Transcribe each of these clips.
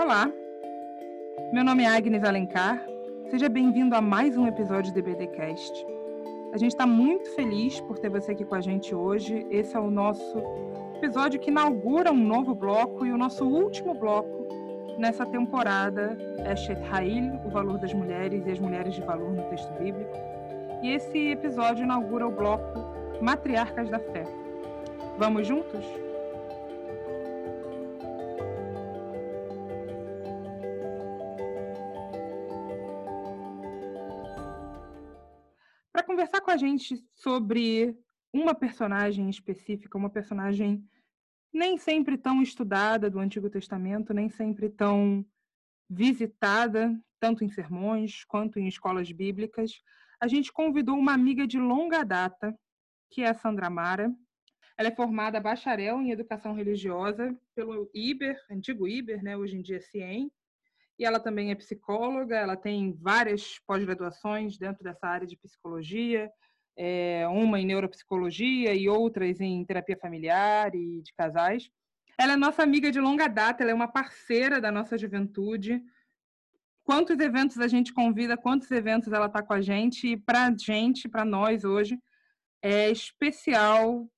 Olá, meu nome é Agnes Alencar. Seja bem-vindo a mais um episódio do BDcast. A gente está muito feliz por ter você aqui com a gente hoje. Esse é o nosso episódio que inaugura um novo bloco e o nosso último bloco nessa temporada é Eshet Ha'il, o valor das mulheres e as mulheres de valor no texto bíblico. E esse episódio inaugura o bloco Matriarcas da Fé. Vamos juntos? Com a gente sobre uma personagem específica, uma personagem nem sempre tão estudada do Antigo Testamento, nem sempre tão visitada, tanto em sermões quanto em escolas bíblicas, a gente convidou uma amiga de longa data, que é a Sandra Mara. Ela é formada bacharel em educação religiosa pelo IBER, antigo IBER, né, hoje em dia CIEM, e ela também é psicóloga, ela tem várias pós-graduações dentro dessa área de psicologia, é, uma em neuropsicologia e outras em terapia familiar e de casais. Ela é nossa amiga de longa data, ela é uma parceira da nossa juventude. Quantos eventos a gente convida, quantos eventos ela está com a gente, e para a gente, para nós hoje, é especial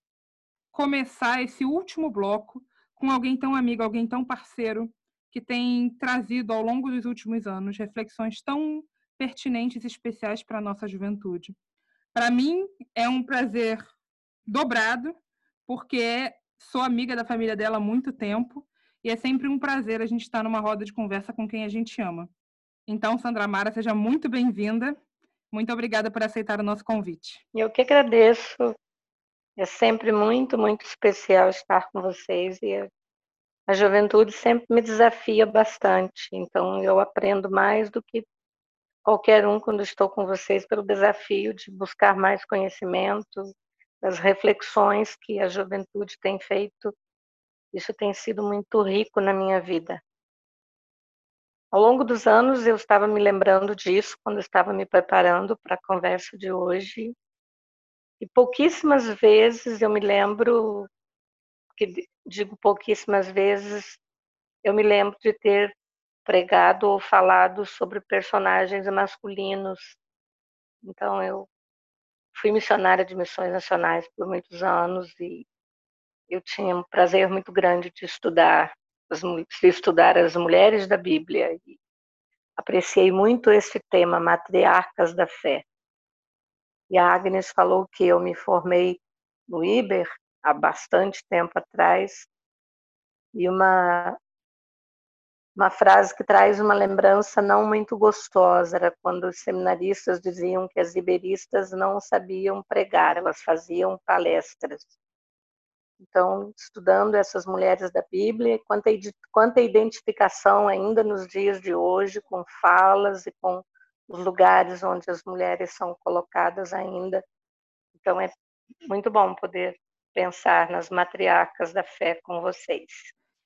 começar esse último bloco com alguém tão amigo, alguém tão parceiro, que tem trazido ao longo dos últimos anos reflexões tão pertinentes e especiais para a nossa juventude. Para mim é um prazer dobrado, porque sou amiga da família dela há muito tempo e é sempre um prazer a gente estar numa roda de conversa com quem a gente ama. Então, Sandra Mara, seja muito bem-vinda. Muito obrigada por aceitar o nosso convite. Eu que agradeço. É sempre muito, muito especial estar com vocês e a juventude sempre me desafia bastante. Então, eu aprendo mais do que qualquer um quando estou com vocês pelo desafio de buscar mais conhecimento, das reflexões que a juventude tem feito. Isso tem sido muito rico na minha vida. Ao longo dos anos, eu estava me lembrando disso quando estava me preparando para a conversa de hoje. E pouquíssimas vezes eu me lembro, que digo pouquíssimas vezes, eu me lembro de ter pregado ou falado sobre personagens masculinos. Então, eu fui missionária de missões nacionais por muitos anos e eu tinha um prazer muito grande de estudar as, de estudar as mulheres da Bíblia e apreciei muito esse tema, matriarcas da fé. E a Agnes falou que eu me formei no Iber há bastante tempo atrás e uma uma frase que traz uma lembrança não muito gostosa, era quando os seminaristas diziam que as iberistas não sabiam pregar, elas faziam palestras. Então, estudando essas mulheres da Bíblia, quanta, quanta identificação ainda nos dias de hoje com falas e com os lugares onde as mulheres são colocadas ainda. Então, é muito bom poder pensar nas matriarcas da fé com vocês.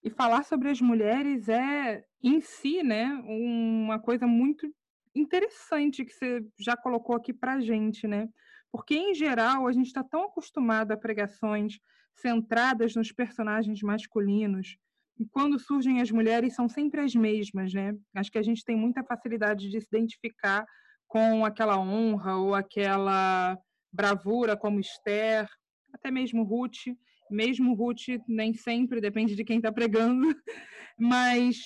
E falar sobre as mulheres é, em si, né, uma coisa muito interessante que você já colocou aqui para a gente, né? Porque, em geral, a gente está tão acostumado a pregações centradas nos personagens masculinos, e quando surgem as mulheres são sempre as mesmas, né? Acho que a gente tem muita facilidade de se identificar com aquela honra ou aquela bravura como Esther, até mesmo Ruth, mesmo Ruth nem sempre depende de quem está pregando, mas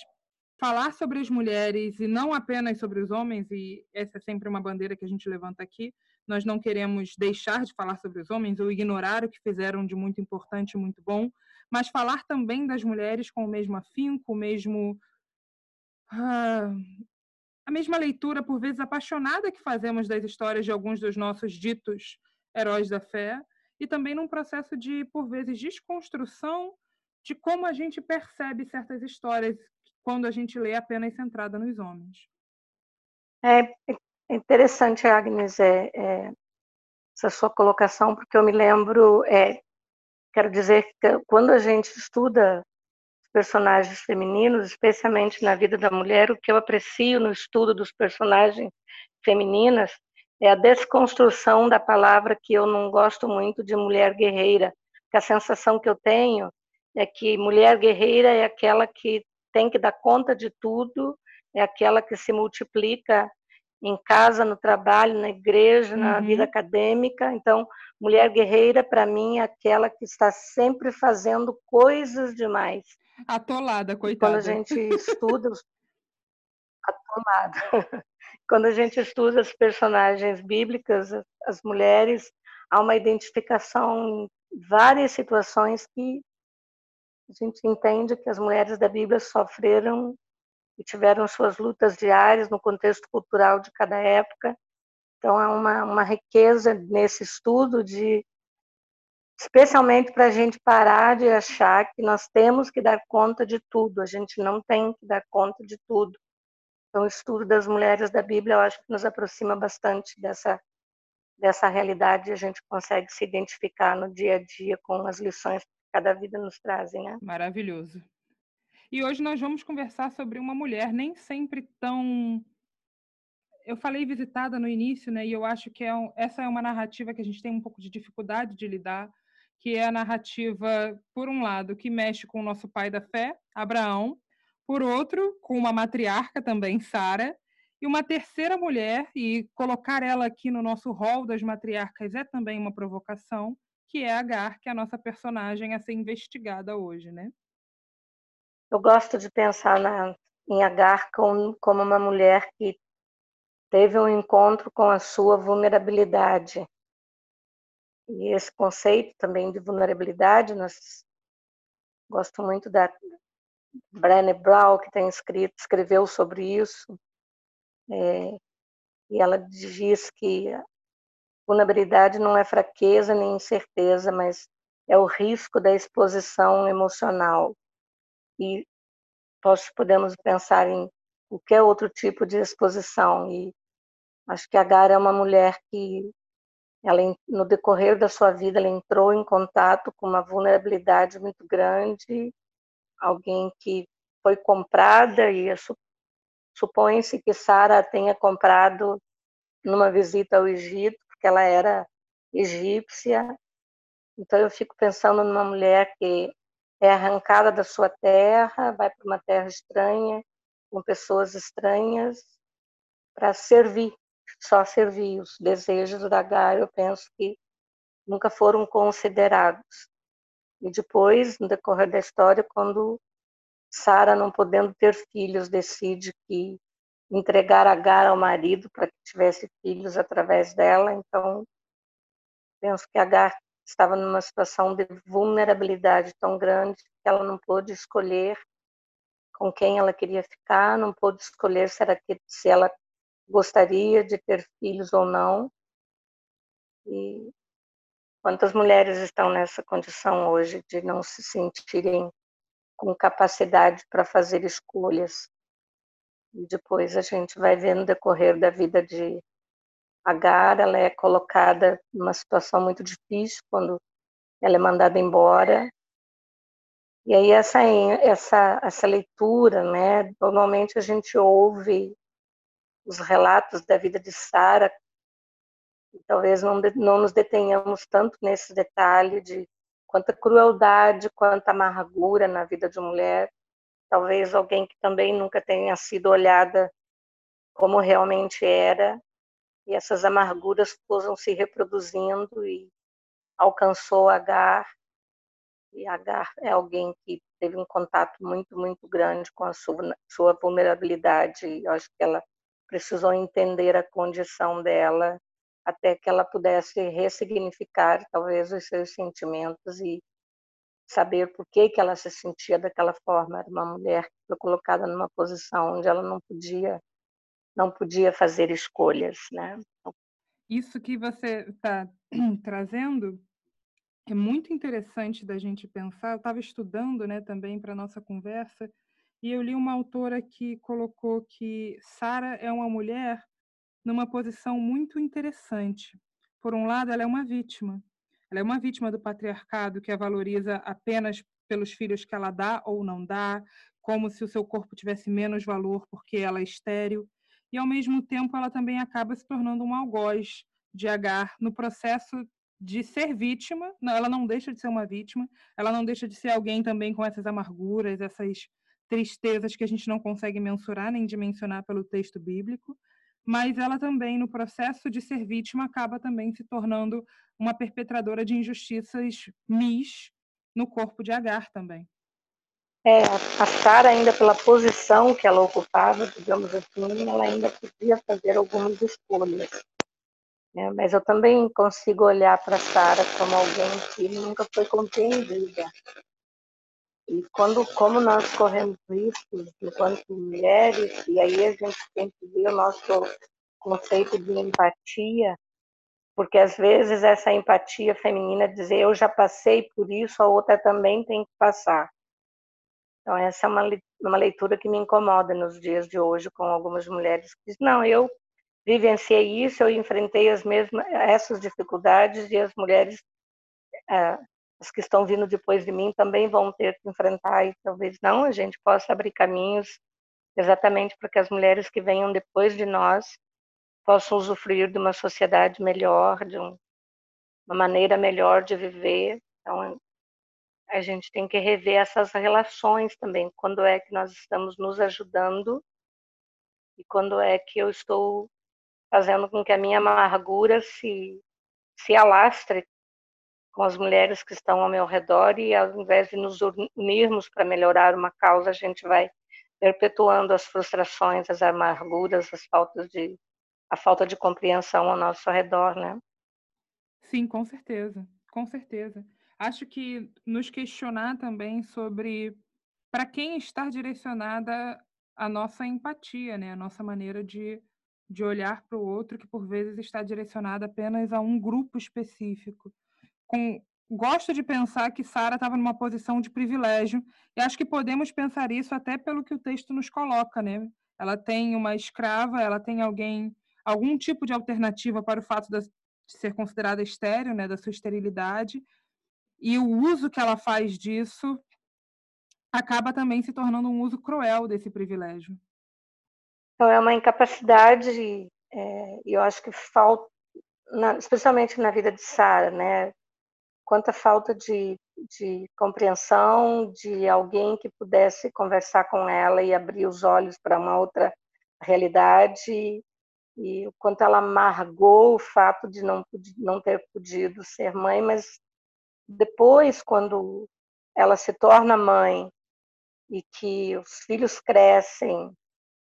falar sobre as mulheres e não apenas sobre os homens, e essa é sempre uma bandeira que a gente levanta aqui, nós não queremos deixar de falar sobre os homens ou ignorar o que fizeram de muito importante muito bom, mas falar também das mulheres com o mesmo afinco, o mesmo. Ah, a mesma leitura, por vezes apaixonada, que fazemos das histórias de alguns dos nossos ditos heróis da fé, e também num processo de, por vezes, desconstrução de como a gente percebe certas histórias quando a gente lê apenas centrada nos homens. É interessante, Agnes, é, é, essa sua colocação, porque eu me lembro, é, quero dizer que quando a gente estuda personagens femininos, especialmente na vida da mulher, o que eu aprecio no estudo dos personagens femininas é a desconstrução da palavra que eu não gosto muito de mulher guerreira, que a sensação que eu tenho é que mulher guerreira é aquela que tem que dar conta de tudo, é aquela que se multiplica em casa, no trabalho, na igreja, na uhum. vida acadêmica. Então, mulher guerreira, para mim, é aquela que está sempre fazendo coisas demais. Atolada, coitada. Quando a gente estuda, atolada. Quando a gente estuda as personagens bíblicas, as mulheres, há uma identificação em várias situações que a gente entende que as mulheres da Bíblia sofreram e tiveram suas lutas diárias no contexto cultural de cada época. Então, há uma, uma riqueza nesse estudo de especialmente para a gente parar de achar que nós temos que dar conta de tudo, a gente não tem que dar conta de tudo. Então, o estudo das mulheres da Bíblia, eu acho que nos aproxima bastante dessa, dessa realidade, a gente consegue se identificar no dia a dia com as lições que cada vida nos trazem. Né? Maravilhoso. E hoje nós vamos conversar sobre uma mulher nem sempre tão. Eu falei visitada no início, né? E eu acho que é um... essa é uma narrativa que a gente tem um pouco de dificuldade de lidar, que é a narrativa, por um lado, que mexe com o nosso pai da fé, Abraão, por outro, com uma matriarca também, Sara, e uma terceira mulher, e colocar ela aqui no nosso rol das matriarcas é também uma provocação, que é Agar, que é a nossa personagem a ser investigada hoje, né? Eu gosto de pensar na, em Agar como, como uma mulher que teve um encontro com a sua vulnerabilidade. E esse conceito também de vulnerabilidade, nós gosto muito da Brené Brown, que tem escrito, escreveu sobre isso. É, e ela diz que vulnerabilidade não é fraqueza nem incerteza, mas é o risco da exposição emocional e nós podemos pensar em qualquer outro tipo de exposição e acho que a Gara é uma mulher que ela no decorrer da sua vida ela entrou em contato com uma vulnerabilidade muito grande alguém que foi comprada e supõe-se que Sara tenha comprado numa visita ao Egito porque ela era egípcia então eu fico pensando numa mulher que é arrancada da sua terra, vai para uma terra estranha, com pessoas estranhas, para servir, só servir. Os desejos da Gaia, eu penso que nunca foram considerados. E depois, no decorrer da história, quando Sara, não podendo ter filhos, decide que entregar Agar ao marido para que tivesse filhos através dela, então penso que Agar estava numa situação de vulnerabilidade tão grande que ela não pôde escolher com quem ela queria ficar, não pôde escolher se, que, se ela gostaria de ter filhos ou não. E quantas mulheres estão nessa condição hoje de não se sentirem com capacidade para fazer escolhas? E depois a gente vai ver no decorrer da vida de Agar, ela é colocada numa situação muito difícil quando ela é mandada embora. E aí essa essa essa leitura, né? Normalmente a gente ouve os relatos da vida de Sara, talvez não, não nos detenhamos tanto nesse detalhe de quanta crueldade, quanta amargura na vida de mulher. Talvez alguém que também nunca tenha sido olhada como realmente era, e essas amarguras foram se reproduzindo e alcançou Agar. E Agar é alguém que teve um contato muito, muito grande com a sua, sua vulnerabilidade. E eu acho que ela precisou entender a condição dela até que ela pudesse ressignificar talvez os seus sentimentos e saber por que que ela se sentia daquela forma. Era uma mulher que foi colocada numa posição onde ela não podia não podia fazer escolhas, né? Isso que você está trazendo é muito interessante da gente pensar. Eu estava estudando, né, também para nossa conversa e eu li uma autora que colocou que Sara é uma mulher numa posição muito interessante. Por um lado, ela é uma vítima. Ela é uma vítima do patriarcado que a valoriza apenas pelos filhos que ela dá ou não dá, como se o seu corpo tivesse menos valor porque ela é estéril e ao mesmo tempo ela também acaba se tornando um algoz de Agar no processo de ser vítima, ela não deixa de ser uma vítima, ela não deixa de ser alguém também com essas amarguras, essas tristezas que a gente não consegue mensurar nem dimensionar pelo texto bíblico, mas ela também, no processo de ser vítima, acaba também se tornando uma perpetradora de injustiças mis no corpo de Agar também. É, a Sara, ainda pela posição que ela ocupava, digamos assim, ela ainda podia fazer algumas escolhas. Né? Mas eu também consigo olhar para Sara como alguém que nunca foi compreendida. E quando, como nós corremos riscos enquanto mulheres, e aí a gente tem que ver o nosso conceito de empatia, porque às vezes essa empatia feminina dizer eu já passei por isso, a outra também tem que passar. Então essa é uma, leitura que me incomoda nos dias de hoje com algumas mulheres que dizem, não, eu vivenciei isso, eu enfrentei as mesmas essas dificuldades e as mulheres é, as que estão vindo depois de mim também vão ter que enfrentar e talvez não a gente possa abrir caminhos exatamente para que as mulheres que venham depois de nós possam usufruir de uma sociedade melhor, de um, uma maneira melhor de viver. Então a gente tem que rever essas relações também, quando é que nós estamos nos ajudando e quando é que eu estou fazendo com que a minha amargura se se alastre com as mulheres que estão ao meu redor e ao invés de nos unirmos para melhorar uma causa, a gente vai perpetuando as frustrações, as amarguras, as faltas de a falta de compreensão ao nosso redor, né? Sim, com certeza, com certeza. Acho que nos questionar também sobre para quem está direcionada a nossa empatia, né? A nossa maneira de, de olhar para o outro, que por vezes está direcionada apenas a um grupo específico com gosto de pensar que Sara estava numa posição de privilégio e acho que podemos pensar isso até pelo que o texto nos coloca, né? Ela tem uma escrava, ela tem alguém algum tipo de alternativa para o fato de ser considerada estéril, né, da sua esterilidade, e o uso que ela faz disso acaba também se tornando um uso cruel desse privilégio. Então é uma incapacidade, é, eu acho que falta, na, especialmente na vida de Sara, né, quanta falta de, de compreensão de alguém que pudesse conversar com ela e abrir os olhos para uma outra realidade e o quanto ela amargou o fato de não, não ter podido ser mãe, mas depois, quando ela se torna mãe e que os filhos crescem,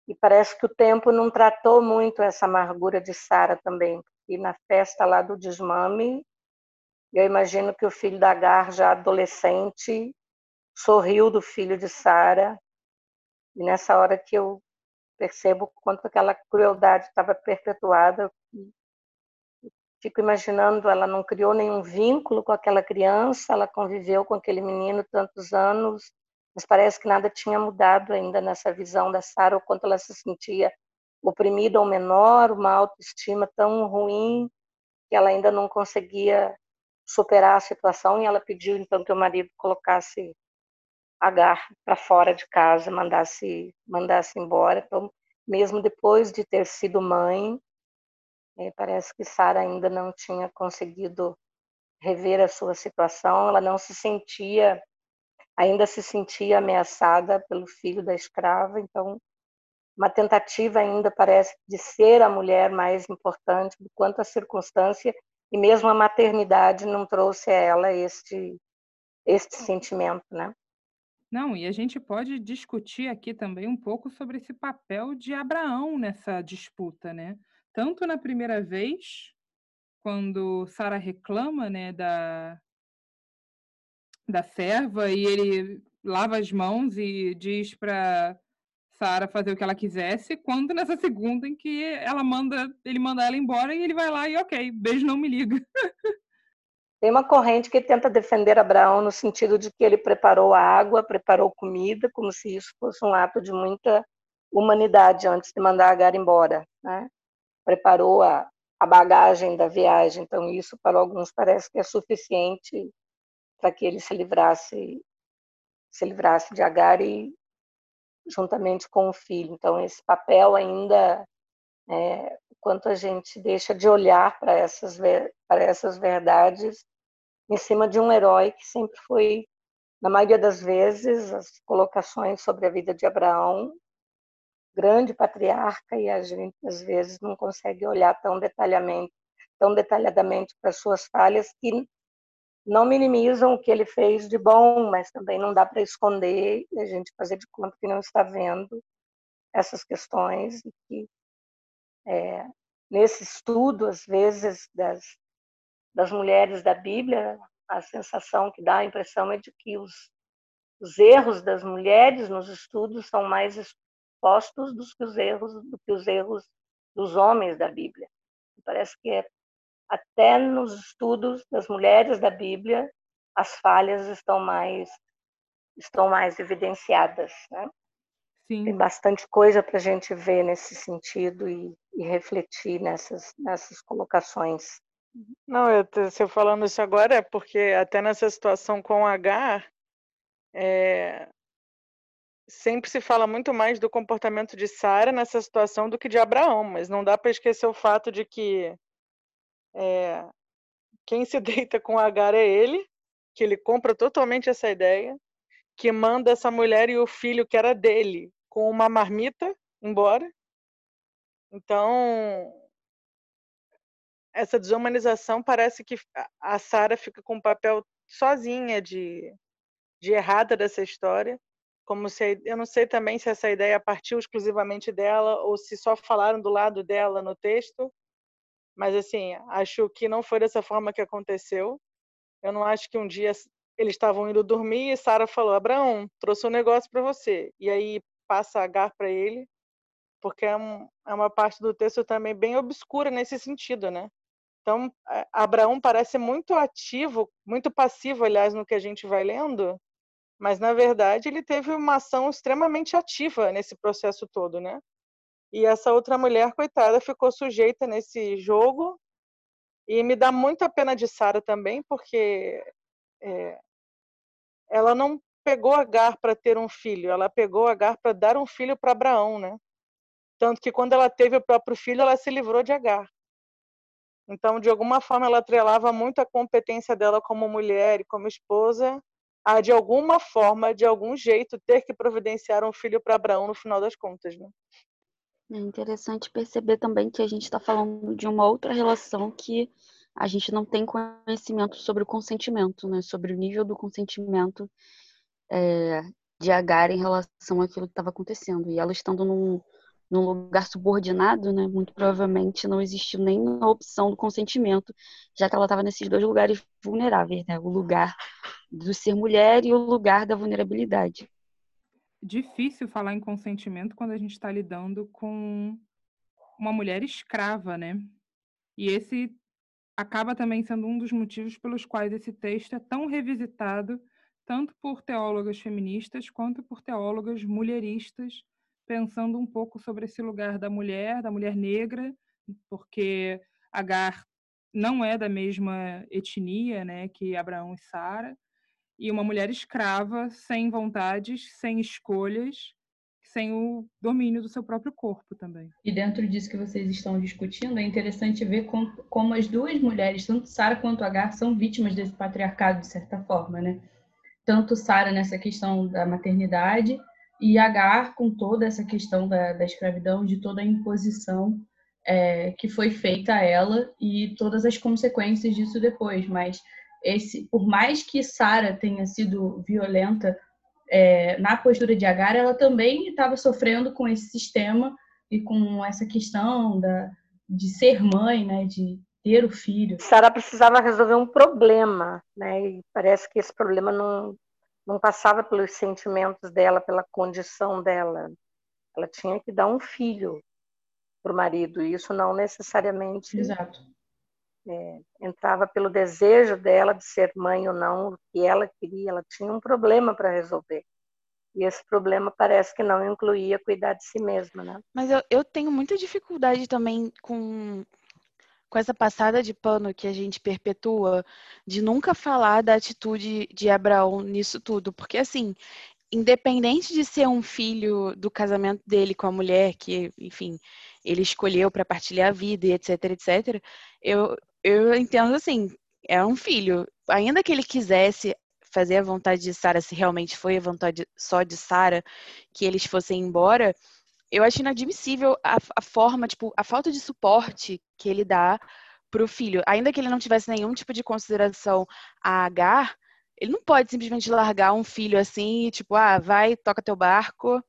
e parece que o tempo não tratou muito essa amargura de Sara também, e na festa lá do desmame, eu imagino que o filho da Agar, já adolescente, sorriu do filho de Sara. E nessa hora que eu percebo quanto aquela crueldade estava perpetuada, fico imaginando, ela não criou nenhum vínculo com aquela criança, ela conviveu com aquele menino tantos anos, mas parece que nada tinha mudado ainda nessa visão da Sara, o quanto ela se sentia oprimida ou menor, uma autoestima tão ruim que ela ainda não conseguia superar a situação e ela pediu então que o marido colocasse Agar para fora de casa, mandasse mandasse embora. Então, mesmo depois de ter sido mãe, é, parece que Sara ainda não tinha conseguido rever a sua situação. Ela não se sentia, ainda se sentia ameaçada pelo filho da escrava. Então, uma tentativa ainda parece de ser a mulher mais importante do quanto a circunstância e mesmo a maternidade não trouxe a ela este este sentimento, né? Não, e a gente pode discutir aqui também um pouco sobre esse papel de Abraão nessa disputa, né? Tanto na primeira vez, quando Sara reclama, né, da da serva e ele lava as mãos e diz para Sara fazer o que ela quisesse, quanto nessa segunda em que ela manda, ele manda ela embora e ele vai lá e ok, beijo, não me liga. Tem uma corrente que tenta defender Abraão no sentido de que ele preparou água, preparou comida, como se isso fosse um ato de muita humanidade antes de mandar Agar embora, né? Preparou a, a bagagem da viagem, então isso para alguns parece que é suficiente para que ele se livrasse se livrasse de Agar e juntamente com o filho. Então, esse papel ainda, é, quanto a gente deixa de olhar para essas, para essas verdades em cima de um herói que sempre foi na maioria das vezes, as colocações sobre a vida de Abraão, grande patriarca, e a gente às vezes não consegue olhar tão detalhadamente, tão detalhadamente para suas falhas que não minimizam o que ele fez de bom, mas também não dá para esconder e a gente fazer de conta que não está vendo essas questões e que é, nesse estudo, às vezes, das, das mulheres da Bíblia, a sensação que dá, a impressão é de que os, os erros das mulheres nos estudos são mais expostos do que os erros, do que os erros dos homens da Bíblia. Parece que é, até nos estudos das mulheres da Bíblia as falhas estão mais estão mais evidenciadas, né? Sim. Tem bastante coisa para a gente ver nesse sentido e, e, refletir nessas, nessas colocações. Não, eu se eu falando isso agora é porque até nessa situação com H, é, sempre se fala muito mais do comportamento de Sara nessa situação do que de Abraão, mas não dá para esquecer o fato de que é, quem se deita com Agar é ele, que ele compra totalmente essa ideia, que manda essa mulher e o filho que era dele com uma marmita embora. Então, essa desumanização parece que a Sara fica com o papel sozinha de, de errada dessa história, como se eu não sei também se essa ideia partiu exclusivamente dela ou se só falaram do lado dela no texto, mas assim acho que não foi dessa forma que aconteceu. Eu não acho que um dia eles estavam indo dormir e Sara falou: Abraão, trouxe um negócio para você. E aí passa Agar para ele, porque é, um, é, uma parte do texto também bem obscura nesse sentido, né? Então, Abraão parece muito ativo, muito passivo, aliás, no que a gente vai lendo, mas na verdade ele teve uma ação extremamente ativa nesse processo todo, né? E essa outra mulher, coitada, ficou sujeita nesse jogo. E me dá muita pena de Sara também, porque é, ela não pegou Agar para ter um filho, ela pegou Agar para dar um filho para Abraão, né? Tanto que quando ela teve o próprio filho, ela se livrou de Agar. Então, de alguma forma, ela atrelava muito a competência dela como mulher e como esposa a, de alguma forma, de algum jeito, ter que providenciar um filho para Abraão no final das contas, né? É interessante perceber também que a gente está falando de uma outra relação que a gente não tem conhecimento sobre o consentimento, né? Sobre o nível do consentimento é, de Agar em relação àquilo que estava acontecendo. E ela estando num, num lugar subordinado, né? Muito provavelmente não existiu nem a opção do consentimento, já que ela estava nesses dois lugares vulneráveis, né? O lugar do ser mulher e o lugar da vulnerabilidade. Difícil falar em consentimento quando a gente está lidando com uma mulher escrava, né? E esse acaba também sendo um dos motivos pelos quais esse texto é tão revisitado, tanto por teólogas feministas quanto por teólogas mulheristas, pensando um pouco sobre esse lugar da mulher, da mulher negra, porque Agar não é da mesma etnia né, que Abraão e Sara, e uma mulher escrava, sem vontades, sem escolhas, sem o domínio do seu próprio corpo também. E dentro disso que vocês estão discutindo, é interessante ver como, como as duas mulheres, tanto Sara quanto Agar, são vítimas desse patriarcado, de certa forma, né? Tanto Sara nessa questão da maternidade e Agar com toda essa questão da, da escravidão, de toda a imposição é, que foi feita a ela e todas as consequências disso depois. Mas esse, por mais que Sara tenha sido violenta é, na postura de Agar, ela também estava sofrendo com esse sistema e com essa questão da, de ser mãe, né, de ter o filho. Sara precisava resolver um problema, né, e parece que esse problema não, não passava pelos sentimentos dela, pela condição dela. Ela tinha que dar um filho para o marido, e isso não necessariamente Exato. É, entrava pelo desejo dela de ser mãe ou não, o que ela queria, ela tinha um problema para resolver. E esse problema parece que não incluía cuidar de si mesma, né? Mas eu, eu tenho muita dificuldade também com, com essa passada de pano que a gente perpetua, de nunca falar da atitude de Abraão nisso tudo. Porque, assim, independente de ser um filho do casamento dele com a mulher, que, enfim, ele escolheu para partilhar a vida e etc, etc, eu, eu entendo assim, é um filho. Ainda que ele quisesse fazer a vontade de Sara, se realmente foi a vontade só de Sara que eles fossem embora, eu acho inadmissível a, a forma, tipo, a falta de suporte que ele dá pro filho. Ainda que ele não tivesse nenhum tipo de consideração a Agar, ele não pode simplesmente largar um filho assim, tipo, ah, vai, toca teu barco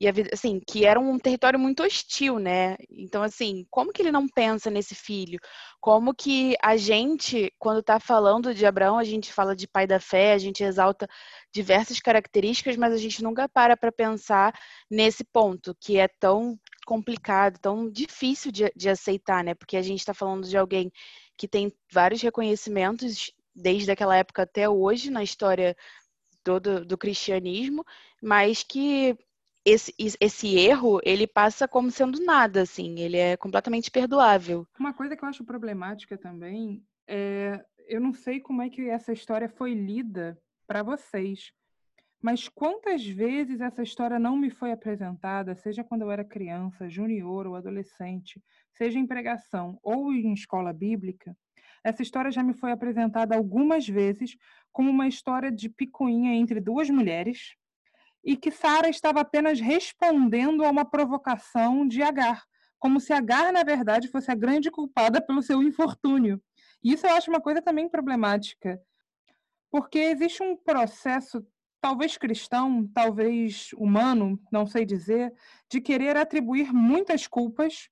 e assim, que era um território muito hostil, né? Então, assim, como que ele não pensa nesse filho? Como que a gente, quando está falando de Abraão, a gente fala de pai da fé, a gente exalta diversas características, mas a gente nunca para para pensar nesse ponto, que é tão complicado, tão difícil de, de aceitar, né? Porque a gente está falando de alguém que tem vários reconhecimentos desde aquela época até hoje na história do, do, do cristianismo, mas que esse, esse erro, ele passa como sendo nada, assim, ele é completamente perdoável. Uma coisa que eu acho problemática também é, eu não sei como é que essa história foi lida para vocês, mas quantas vezes essa história não me foi apresentada, seja quando eu era criança, junior ou adolescente, seja em pregação ou em escola bíblica, essa história já me foi apresentada algumas vezes como uma história de picuinha entre duas mulheres, e que Sara estava apenas respondendo a uma provocação de Agar, como se Agar, na verdade, fosse a grande culpada pelo seu infortúnio. E isso eu acho uma coisa também problemática, porque existe um processo, talvez cristão, talvez humano, não sei dizer, de querer atribuir muitas culpas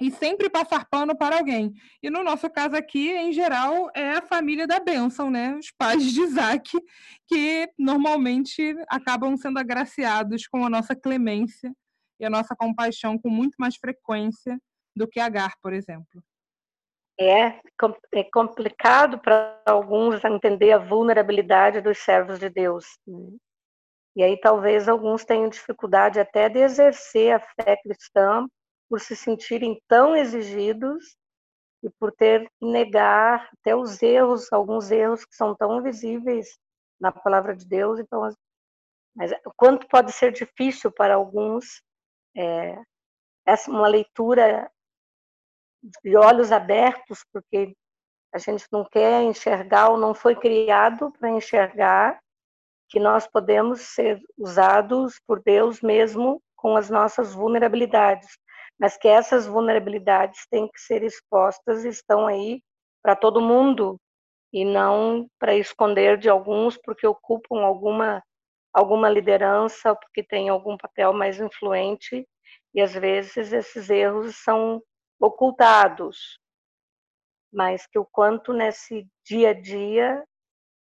e sempre passar pano para alguém. E no nosso caso aqui, em geral, é a família da bênção, né? Os pais de Isaac, que normalmente acabam sendo agraciados com a nossa clemência e a nossa compaixão com muito mais frequência do que Agar, por exemplo. É, é complicado para alguns entender a vulnerabilidade dos servos de Deus. Né? E aí talvez alguns tenham dificuldade até de exercer a fé cristã por se sentirem tão exigidos e por ter que negar até os erros, alguns erros que são tão visíveis na palavra de Deus. Então, mas quanto pode ser difícil para alguns é, essa uma leitura de olhos abertos, porque a gente não quer enxergar ou não foi criado para enxergar que nós podemos ser usados por Deus mesmo com as nossas vulnerabilidades mas que essas vulnerabilidades têm que ser expostas, estão aí para todo mundo e não para esconder de alguns porque ocupam alguma alguma liderança, porque têm algum papel mais influente. E às vezes esses erros são ocultados, mas que o quanto nesse dia a dia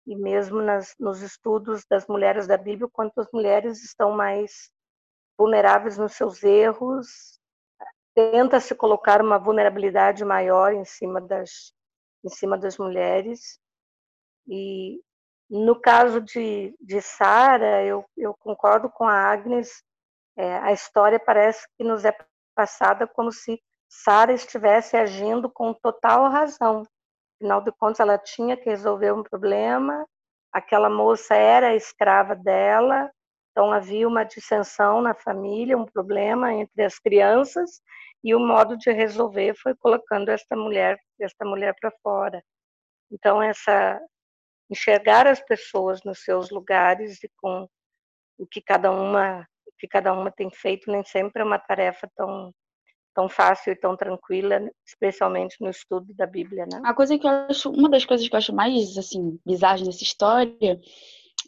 e mesmo nas, nos estudos das mulheres da Bíblia, o quanto as mulheres estão mais vulneráveis nos seus erros tenta se colocar uma vulnerabilidade maior em cima das em cima das mulheres. E no caso de, de Sara eu, eu concordo com a Agnes é, a história parece que nos é passada como se Sara estivesse agindo com total razão. Afinal de contas ela tinha que resolver um problema aquela moça era escrava dela então havia uma dissensão na família, um problema entre as crianças e o modo de resolver foi colocando esta mulher, esta mulher para fora. Então essa enxergar as pessoas nos seus lugares e com o que cada uma que cada uma tem feito nem sempre é uma tarefa tão tão fácil e tão tranquila, especialmente no estudo da Bíblia, né? A coisa que eu acho, uma das coisas que eu acho mais assim bizarras dessa história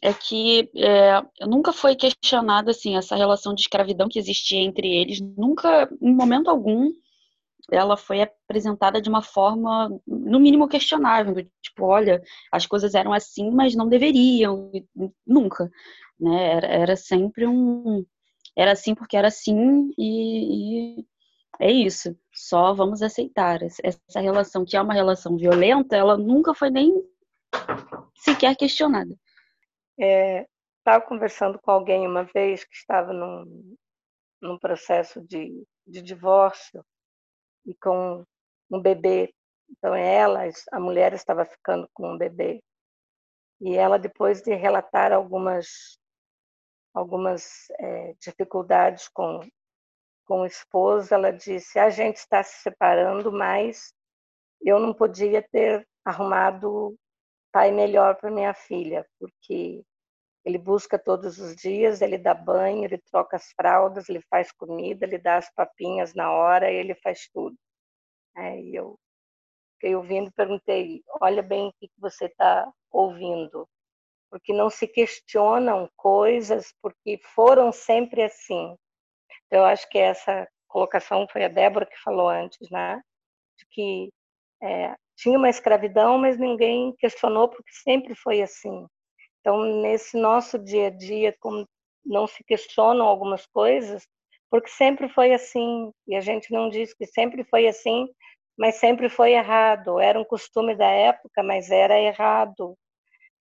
é que é, nunca foi questionada assim essa relação de escravidão que existia entre eles, nunca, em momento algum, ela foi apresentada de uma forma, no mínimo, questionável, tipo, olha, as coisas eram assim, mas não deveriam, nunca, né? Era, era sempre um, era assim porque era assim e, e é isso. Só vamos aceitar essa relação que é uma relação violenta, ela nunca foi nem sequer questionada. É, estava conversando com alguém uma vez que estava num, num processo de, de divórcio e com um bebê. Então, ela, a mulher, estava ficando com um bebê. E ela, depois de relatar algumas, algumas é, dificuldades com, com o esposo, ela disse: A gente está se separando, mas eu não podia ter arrumado pai melhor para minha filha, porque ele busca todos os dias, ele dá banho, ele troca as fraldas, ele faz comida, ele dá as papinhas na hora, ele faz tudo. É, e eu fiquei ouvindo perguntei, olha bem o que você está ouvindo, porque não se questionam coisas, porque foram sempre assim. Então, eu acho que essa colocação foi a Débora que falou antes, né? De que é, tinha uma escravidão, mas ninguém questionou porque sempre foi assim. Então, nesse nosso dia a dia, como não se questionam algumas coisas, porque sempre foi assim, e a gente não diz que sempre foi assim, mas sempre foi errado. Era um costume da época, mas era errado.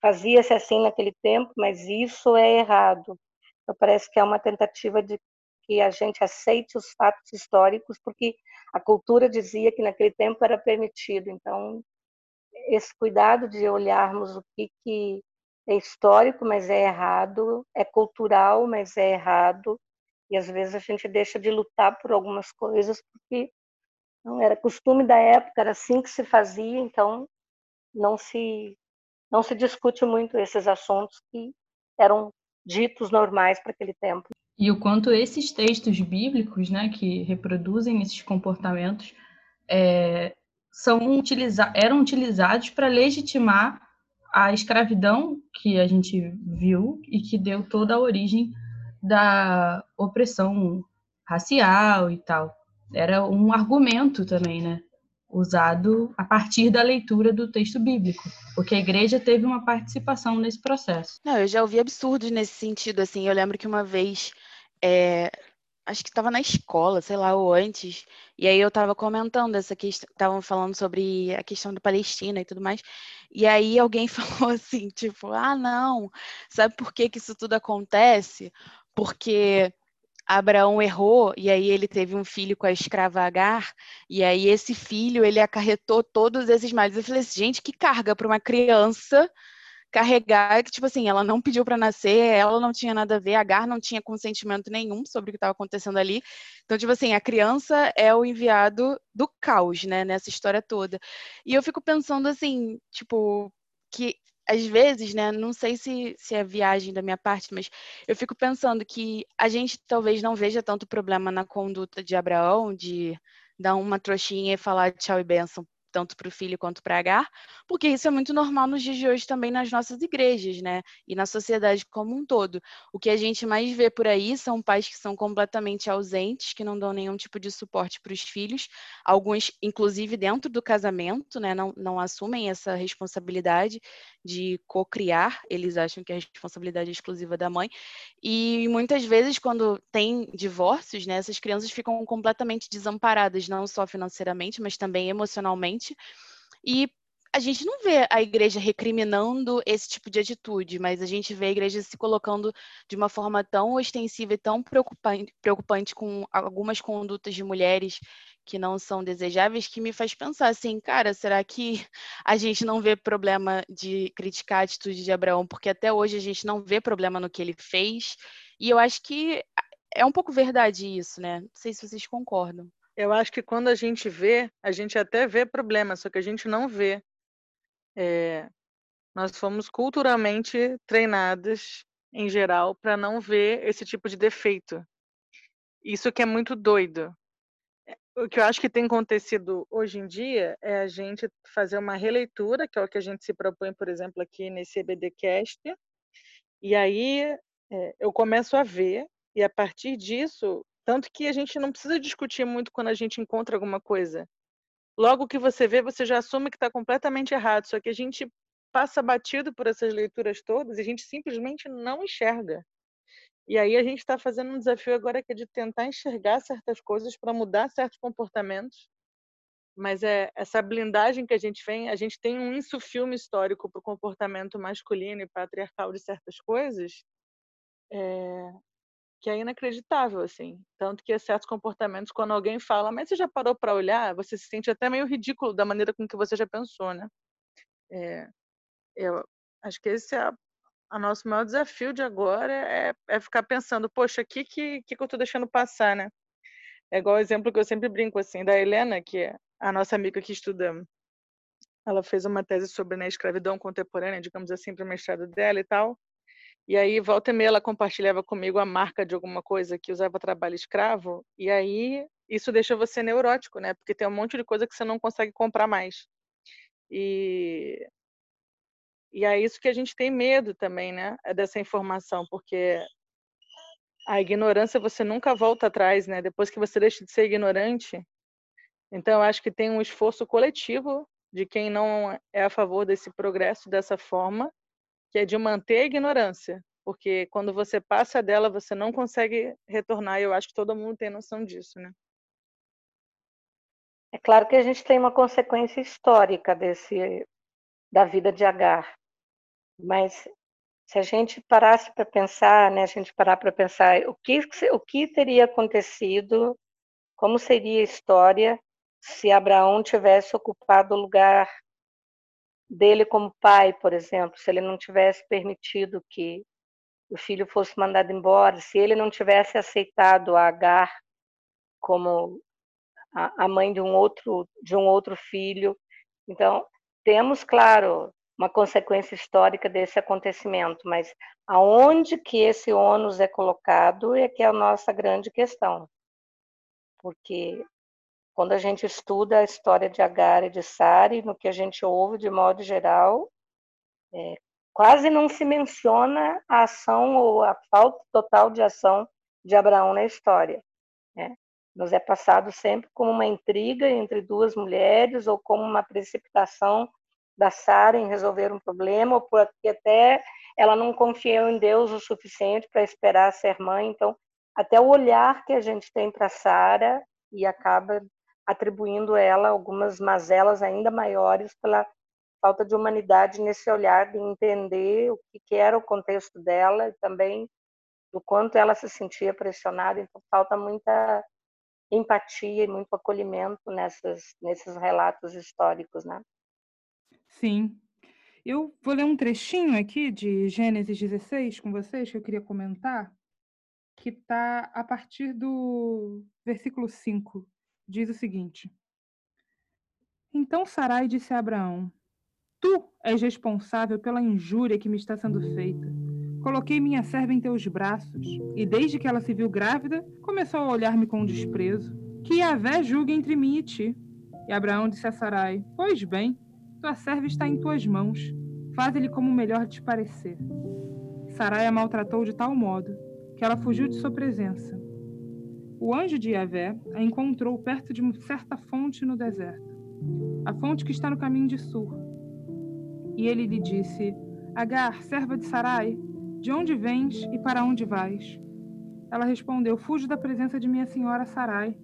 Fazia-se assim naquele tempo, mas isso é errado. Então, parece que é uma tentativa de que a gente aceite os fatos históricos, porque a cultura dizia que naquele tempo era permitido. Então, esse cuidado de olharmos o que, que é histórico, mas é errado, é cultural, mas é errado, e às vezes a gente deixa de lutar por algumas coisas porque não era costume da época, era assim que se fazia, então não se não se discute muito esses assuntos que eram ditos normais para aquele tempo. E o quanto esses textos bíblicos, né, que reproduzem esses comportamentos, é, são utiliza eram utilizados para legitimar a escravidão que a gente viu e que deu toda a origem da opressão racial e tal. Era um argumento também, né? Usado a partir da leitura do texto bíblico, porque a igreja teve uma participação nesse processo. Não, eu já ouvi absurdos nesse sentido, assim. Eu lembro que uma vez é, acho que estava na escola, sei lá, ou antes, e aí eu estava comentando essa questão, estavam falando sobre a questão da Palestina e tudo mais, e aí alguém falou assim, tipo, ah, não, sabe por que que isso tudo acontece? Porque Abraão errou e aí ele teve um filho com a escrava Agar e aí esse filho ele acarretou todos esses males. Eu falei assim, gente, que carga para uma criança carregar que, tipo assim, ela não pediu para nascer, ela não tinha nada a ver, a Gar não tinha consentimento nenhum sobre o que estava acontecendo ali. Então, tipo assim, a criança é o enviado do caos, né, nessa história toda. E eu fico pensando assim, tipo, que às vezes, né, não sei se, se é viagem da minha parte, mas eu fico pensando que a gente talvez não veja tanto problema na conduta de Abraão, de dar uma trouxinha e falar tchau e benção tanto para o filho quanto para Agar, porque isso é muito normal nos dias de hoje também nas nossas igrejas, né? E na sociedade como um todo. O que a gente mais vê por aí são pais que são completamente ausentes, que não dão nenhum tipo de suporte para os filhos, alguns, inclusive, dentro do casamento, né? Não, não assumem essa responsabilidade de co-criar, eles acham que é a responsabilidade é exclusiva da mãe. E muitas vezes, quando tem divórcios, né, essas crianças ficam completamente desamparadas, não só financeiramente, mas também emocionalmente. E a gente não vê a igreja recriminando esse tipo de atitude, mas a gente vê a igreja se colocando de uma forma tão ostensiva e tão preocupante, preocupante com algumas condutas de mulheres que não são desejáveis, que me faz pensar assim, cara, será que a gente não vê problema de criticar a atitude de Abraão, porque até hoje a gente não vê problema no que ele fez? E eu acho que é um pouco verdade isso, né? Não sei se vocês concordam. Eu acho que quando a gente vê, a gente até vê problema, só que a gente não vê. É, nós fomos culturalmente treinadas, em geral, para não ver esse tipo de defeito. Isso que é muito doido, o que eu acho que tem acontecido hoje em dia é a gente fazer uma releitura, que é o que a gente se propõe, por exemplo, aqui nesse EBDcast, e aí é, eu começo a ver, e a partir disso, tanto que a gente não precisa discutir muito quando a gente encontra alguma coisa. Logo que você vê, você já assume que está completamente errado, só que a gente passa batido por essas leituras todas e a gente simplesmente não enxerga. E aí a gente está fazendo um desafio agora que é de tentar enxergar certas coisas para mudar certos comportamentos. Mas é essa blindagem que a gente vem, a gente tem um insufilme histórico para o comportamento masculino e patriarcal de certas coisas, é, que é inacreditável, assim. Tanto que certos comportamentos, quando alguém fala, mas você já parou para olhar, você se sente até meio ridículo da maneira com que você já pensou, né? É, eu acho que esse é o nosso maior desafio de agora é, é ficar pensando, poxa, o que, que, que eu estou deixando passar, né? É igual o exemplo que eu sempre brinco, assim, da Helena, que é a nossa amiga que estuda ela fez uma tese sobre né, escravidão contemporânea, digamos assim, para o mestrado dela e tal. E aí, volta e meia, ela compartilhava comigo a marca de alguma coisa que usava trabalho escravo. E aí, isso deixa você neurótico, né? Porque tem um monte de coisa que você não consegue comprar mais. E, e é isso que a gente tem medo também, né? É dessa informação, porque a ignorância você nunca volta atrás, né? Depois que você deixa de ser ignorante. Então, eu acho que tem um esforço coletivo de quem não é a favor desse progresso dessa forma, que é de manter a ignorância, porque quando você passa dela, você não consegue retornar, e eu acho que todo mundo tem noção disso, né? É claro que a gente tem uma consequência histórica desse da vida de Agar, mas se a gente parasse para pensar, né, a gente parar para pensar o que o que teria acontecido, como seria a história se Abraão tivesse ocupado o lugar dele como pai, por exemplo, se ele não tivesse permitido que o filho fosse mandado embora, se ele não tivesse aceitado a Agar como a, mãe de um outro de um outro filho, então temos claro uma consequência histórica desse acontecimento, mas aonde que esse ônus é colocado é que é a nossa grande questão, porque quando a gente estuda a história de Agar e de Sari, no que a gente ouve de modo geral, é, quase não se menciona a ação ou a falta total de ação de Abraão na história. Né? Nos é passado sempre como uma intriga entre duas mulheres ou como uma precipitação da Sara em resolver um problema, ou porque até ela não confiou em Deus o suficiente para esperar ser mãe. Então, até o olhar que a gente tem para Sara e acaba atribuindo a ela algumas mazelas ainda maiores pela falta de humanidade nesse olhar de entender o que, era o contexto dela e também do quanto ela se sentia pressionada. Então, falta muita empatia e muito acolhimento nessas, nesses relatos históricos, né? Sim. Eu vou ler um trechinho aqui de Gênesis 16 com vocês que eu queria comentar, que está a partir do versículo 5 diz o seguinte: Então Sarai disse a Abraão: Tu és responsável pela injúria que me está sendo feita. Coloquei minha serva em teus braços, e desde que ela se viu grávida, começou a olhar-me com desprezo. Que Yahvé julgue entre mim e ti. E Abraão disse a Sarai: Pois bem, tua serva está em tuas mãos. Faz-lhe como melhor te parecer. Sarai a maltratou de tal modo que ela fugiu de sua presença o anjo de Yahvé a encontrou perto de certa fonte no deserto, a fonte que está no caminho de Sur. E ele lhe disse: Agar, serva de Sarai, de onde vens e para onde vais? Ela respondeu: Fujo da presença de minha senhora Sarai.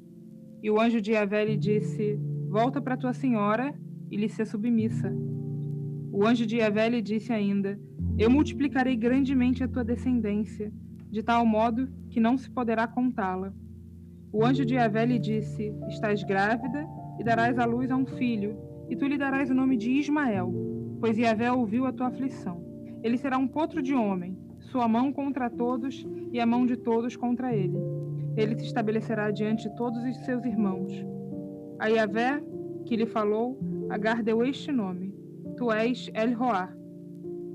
E o anjo de Yahvé lhe disse: Volta para tua senhora e lhe ser submissa. O anjo de Yahvé lhe disse ainda: Eu multiplicarei grandemente a tua descendência, de tal modo que não se poderá contá-la. O anjo de Yahvé lhe disse: Estás grávida e darás à luz a um filho, e tu lhe darás o nome de Ismael, pois Yahvé ouviu a tua aflição. Ele será um potro de homem, sua mão contra todos e a mão de todos contra ele. Ele se estabelecerá diante de todos os seus irmãos. A Yahvé, que lhe falou, Agar deu este nome: Tu és El-Roá.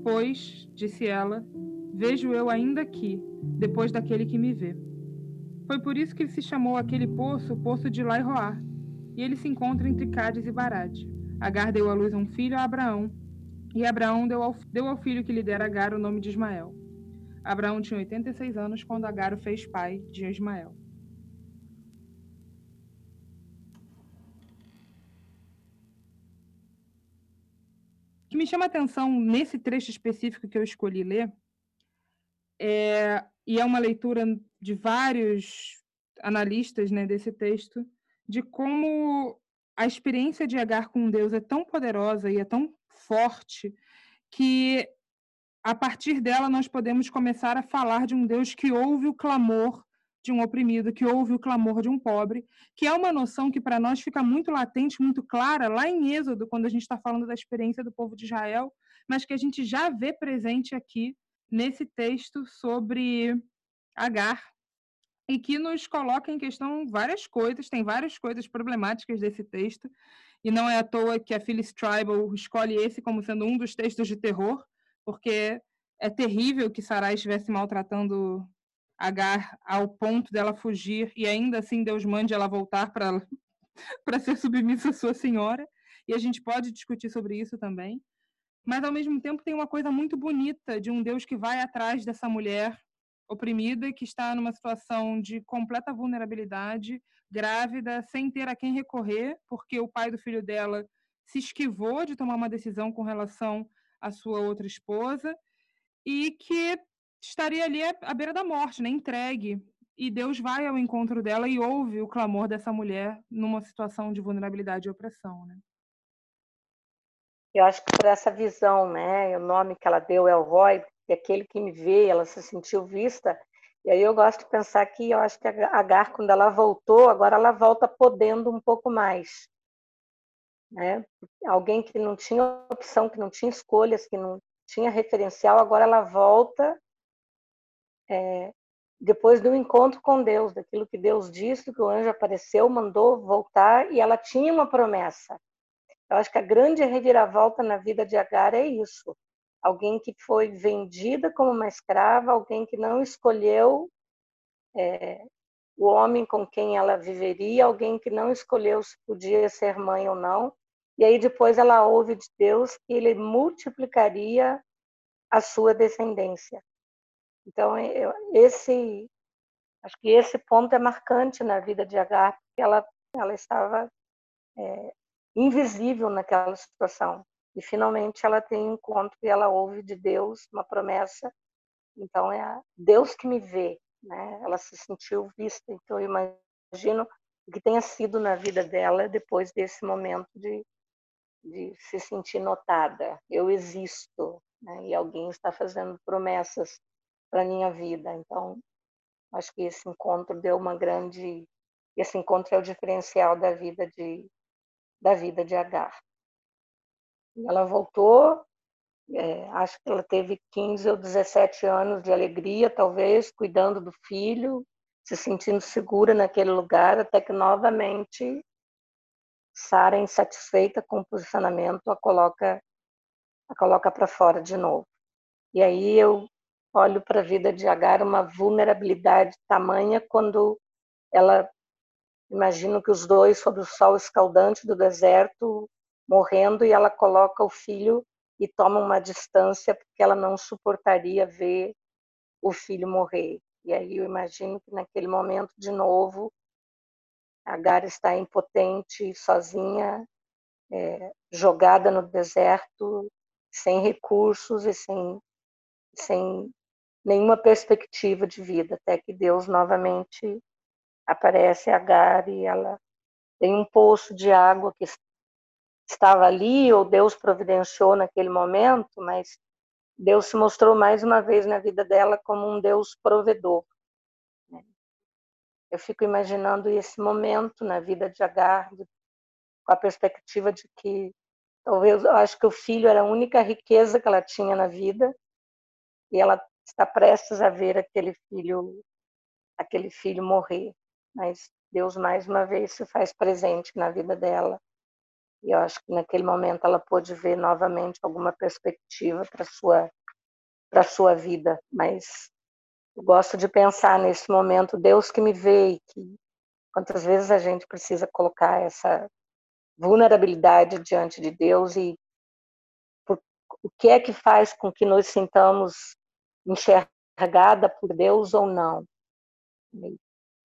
Pois, disse ela, vejo eu ainda aqui, depois daquele que me vê. Foi por isso que ele se chamou aquele poço o Poço de Lairoá, e ele se encontra entre Cádiz e Barade. Agar deu à luz um filho a Abraão, e Abraão deu ao, deu ao filho que lhe dera Agar o nome de Ismael. Abraão tinha 86 anos quando Agar o fez pai de Ismael. O que me chama a atenção nesse trecho específico que eu escolhi ler é, e é uma leitura de vários analistas né, desse texto, de como a experiência de Agar com Deus é tão poderosa e é tão forte que a partir dela nós podemos começar a falar de um Deus que ouve o clamor de um oprimido, que ouve o clamor de um pobre, que é uma noção que para nós fica muito latente, muito clara lá em Êxodo, quando a gente está falando da experiência do povo de Israel, mas que a gente já vê presente aqui nesse texto sobre Agar, e que nos coloca em questão várias coisas, tem várias coisas problemáticas desse texto, e não é à toa que a Phyllis Tribal escolhe esse como sendo um dos textos de terror, porque é terrível que Sarai estivesse maltratando Agar ao ponto dela fugir e ainda assim Deus mande ela voltar para para ser submissa à sua senhora. E a gente pode discutir sobre isso também. Mas ao mesmo tempo tem uma coisa muito bonita de um Deus que vai atrás dessa mulher oprimida que está numa situação de completa vulnerabilidade, grávida, sem ter a quem recorrer, porque o pai do filho dela se esquivou de tomar uma decisão com relação à sua outra esposa e que estaria ali à beira da morte, né, entregue. E Deus vai ao encontro dela e ouve o clamor dessa mulher numa situação de vulnerabilidade e opressão, né? Eu acho que por essa visão, né, o nome que ela deu é o Roy, é aquele que me vê, ela se sentiu vista. E aí eu gosto de pensar que eu acho que a Agar, quando ela voltou, agora ela volta podendo um pouco mais. Né? Alguém que não tinha opção, que não tinha escolhas, que não tinha referencial, agora ela volta é, depois do encontro com Deus, daquilo que Deus disse, que o anjo apareceu, mandou voltar e ela tinha uma promessa. Eu acho que a grande reviravolta na vida de Agar é isso. Alguém que foi vendida como uma escrava, alguém que não escolheu é, o homem com quem ela viveria, alguém que não escolheu se podia ser mãe ou não. E aí depois ela ouve de Deus que ele multiplicaria a sua descendência. Então, eu, esse, acho que esse ponto é marcante na vida de Agar, porque ela, ela estava é, invisível naquela situação. E finalmente ela tem um encontro e ela ouve de Deus uma promessa. Então, é Deus que me vê. Né? Ela se sentiu vista. Então, eu imagino o que tenha sido na vida dela depois desse momento de, de se sentir notada. Eu existo. Né? E alguém está fazendo promessas para minha vida. Então, acho que esse encontro deu uma grande esse encontro é o diferencial da vida de da vida de Agar. Ela voltou, é, acho que ela teve 15 ou 17 anos de alegria, talvez, cuidando do filho, se sentindo segura naquele lugar, até que novamente Sara, insatisfeita com o posicionamento, a coloca a coloca para fora de novo. E aí eu olho para a vida de Agar uma vulnerabilidade tamanha quando ela imagino que os dois sob o sol escaldante do deserto morrendo e ela coloca o filho e toma uma distância porque ela não suportaria ver o filho morrer. E aí eu imagino que naquele momento de novo Agar está impotente, sozinha, é, jogada no deserto, sem recursos e sem, sem nenhuma perspectiva de vida, até que Deus novamente aparece Agar e ela tem um poço de água que estava ali, ou Deus providenciou naquele momento, mas Deus se mostrou mais uma vez na vida dela como um Deus provedor. Né? Eu fico imaginando esse momento na vida de Agar, com a perspectiva de que talvez eu acho que o filho era a única riqueza que ela tinha na vida e ela está prestes a ver aquele filho, aquele filho morrer, mas Deus mais uma vez se faz presente na vida dela. E eu acho que naquele momento ela pôde ver novamente alguma perspectiva para sua para sua vida, mas eu gosto de pensar nesse momento Deus que me vê e que quantas vezes a gente precisa colocar essa vulnerabilidade diante de Deus e por, o que é que faz com que nos sintamos enxergada por Deus ou não.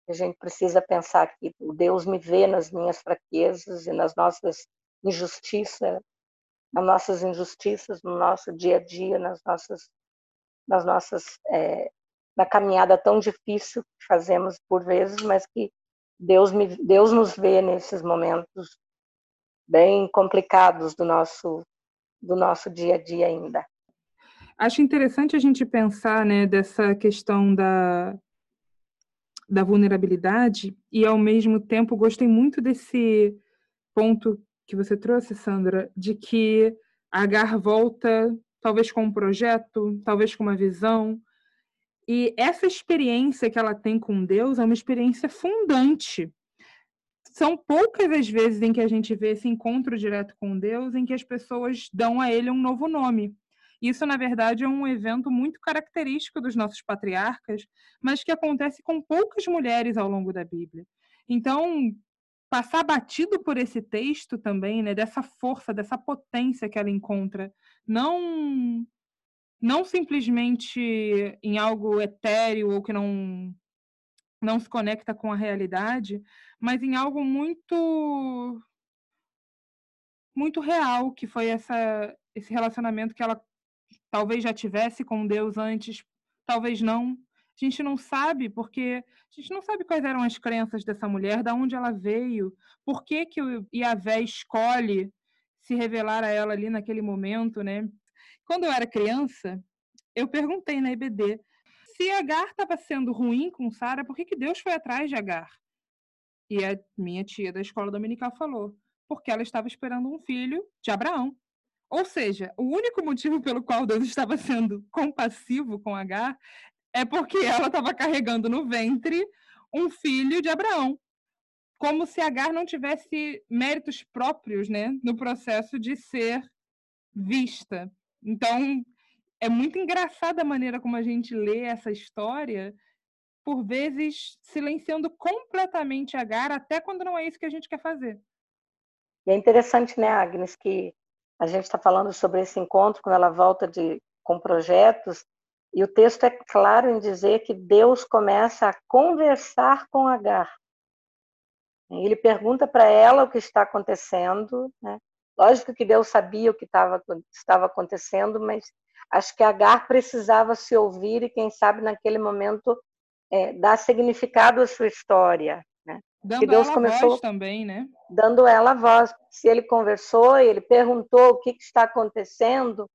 A gente precisa pensar que o Deus me vê nas minhas fraquezas e nas nossas injustiças, nas nossas injustiças, no nosso dia a dia, nas nossas, nas nossas, é, na caminhada tão difícil que fazemos por vezes, mas que Deus me, Deus nos vê nesses momentos bem complicados do nosso, do nosso dia a dia ainda. Acho interessante a gente pensar né, dessa questão da, da vulnerabilidade e, ao mesmo tempo, gostei muito desse ponto que você trouxe, Sandra, de que a Agar volta talvez com um projeto, talvez com uma visão, E essa experiência que ela tem com Deus é uma experiência fundante. São poucas as vezes em que a gente vê esse encontro direto com Deus em que as pessoas dão a ele um novo nome. Isso, na verdade, é um evento muito característico dos nossos patriarcas, mas que acontece com poucas mulheres ao longo da Bíblia. Então, passar batido por esse texto também, né, dessa força, dessa potência que ela encontra, não não simplesmente em algo etéreo ou que não não se conecta com a realidade, mas em algo muito muito real, que foi essa esse relacionamento que ela talvez já tivesse com Deus antes, talvez não. A gente não sabe porque a gente não sabe quais eram as crenças dessa mulher, da onde ela veio, por que que o Iavé escolhe se revelar a ela ali naquele momento, né? Quando eu era criança, eu perguntei na IBD se Agar estava sendo ruim com Sara, por que, que Deus foi atrás de Agar? E a minha tia da escola dominical falou, porque ela estava esperando um filho de Abraão. Ou seja, o único motivo pelo qual Deus estava sendo compassivo com Agar é porque ela estava carregando no ventre um filho de Abraão. Como se Agar não tivesse méritos próprios né, no processo de ser vista. Então, é muito engraçada a maneira como a gente lê essa história, por vezes silenciando completamente Agar, até quando não é isso que a gente quer fazer. E é interessante, né, Agnes, que a gente está falando sobre esse encontro quando ela volta de, com projetos, e o texto é claro em dizer que Deus começa a conversar com Agar. Ele pergunta para ela o que está acontecendo. Né? Lógico que Deus sabia o que estava, estava acontecendo, mas acho que Agar precisava se ouvir e, quem sabe, naquele momento, é, dar significado à sua história. Dando que Deus ela começou voz também, né? Dando ela voz. Se ele conversou, ele perguntou o que, que está acontecendo,